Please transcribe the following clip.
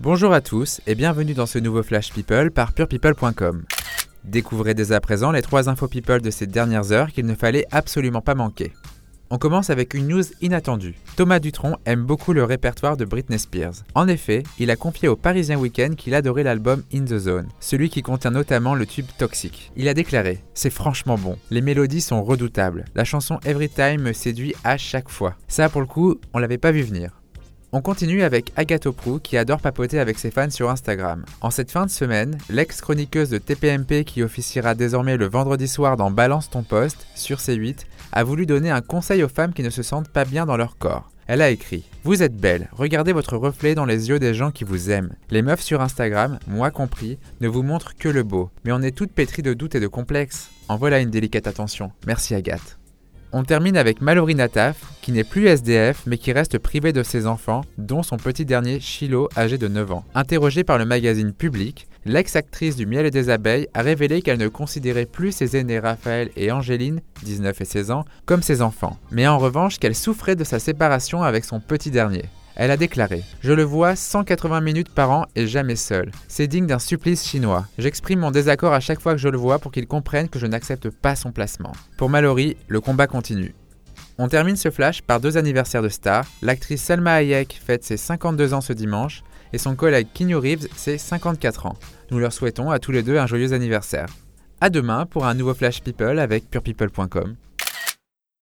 Bonjour à tous et bienvenue dans ce nouveau Flash People par purepeople.com. Découvrez dès à présent les trois infos people de ces dernières heures qu'il ne fallait absolument pas manquer. On commence avec une news inattendue. Thomas Dutronc aime beaucoup le répertoire de Britney Spears. En effet, il a confié au Parisien Weekend qu'il adorait l'album In the Zone, celui qui contient notamment le tube Toxic. Il a déclaré C'est franchement bon. Les mélodies sont redoutables. La chanson Every Time me séduit à chaque fois. Ça, pour le coup, on l'avait pas vu venir. On continue avec Agathe Prou qui adore papoter avec ses fans sur Instagram. En cette fin de semaine, l'ex-chroniqueuse de TPMP qui officiera désormais le vendredi soir dans Balance ton poste sur C8 a voulu donner un conseil aux femmes qui ne se sentent pas bien dans leur corps. Elle a écrit Vous êtes belle, regardez votre reflet dans les yeux des gens qui vous aiment. Les meufs sur Instagram, moi compris, ne vous montrent que le beau, mais on est toutes pétries de doutes et de complexes. En voilà une délicate attention. Merci Agathe. On termine avec Mallory Nataf, qui n'est plus SDF mais qui reste privée de ses enfants, dont son petit dernier Chilo, âgé de 9 ans. Interrogée par le magazine Public, l'ex-actrice du Miel et des Abeilles a révélé qu'elle ne considérait plus ses aînés Raphaël et Angéline, 19 et 16 ans, comme ses enfants, mais en revanche qu'elle souffrait de sa séparation avec son petit dernier. Elle a déclaré Je le vois 180 minutes par an et jamais seul. C'est digne d'un supplice chinois. J'exprime mon désaccord à chaque fois que je le vois pour qu'il comprenne que je n'accepte pas son placement. Pour Mallory, le combat continue. On termine ce flash par deux anniversaires de stars. L'actrice Selma Hayek fête ses 52 ans ce dimanche et son collègue Keanu Reeves ses 54 ans. Nous leur souhaitons à tous les deux un joyeux anniversaire. A demain pour un nouveau Flash People avec purepeople.com.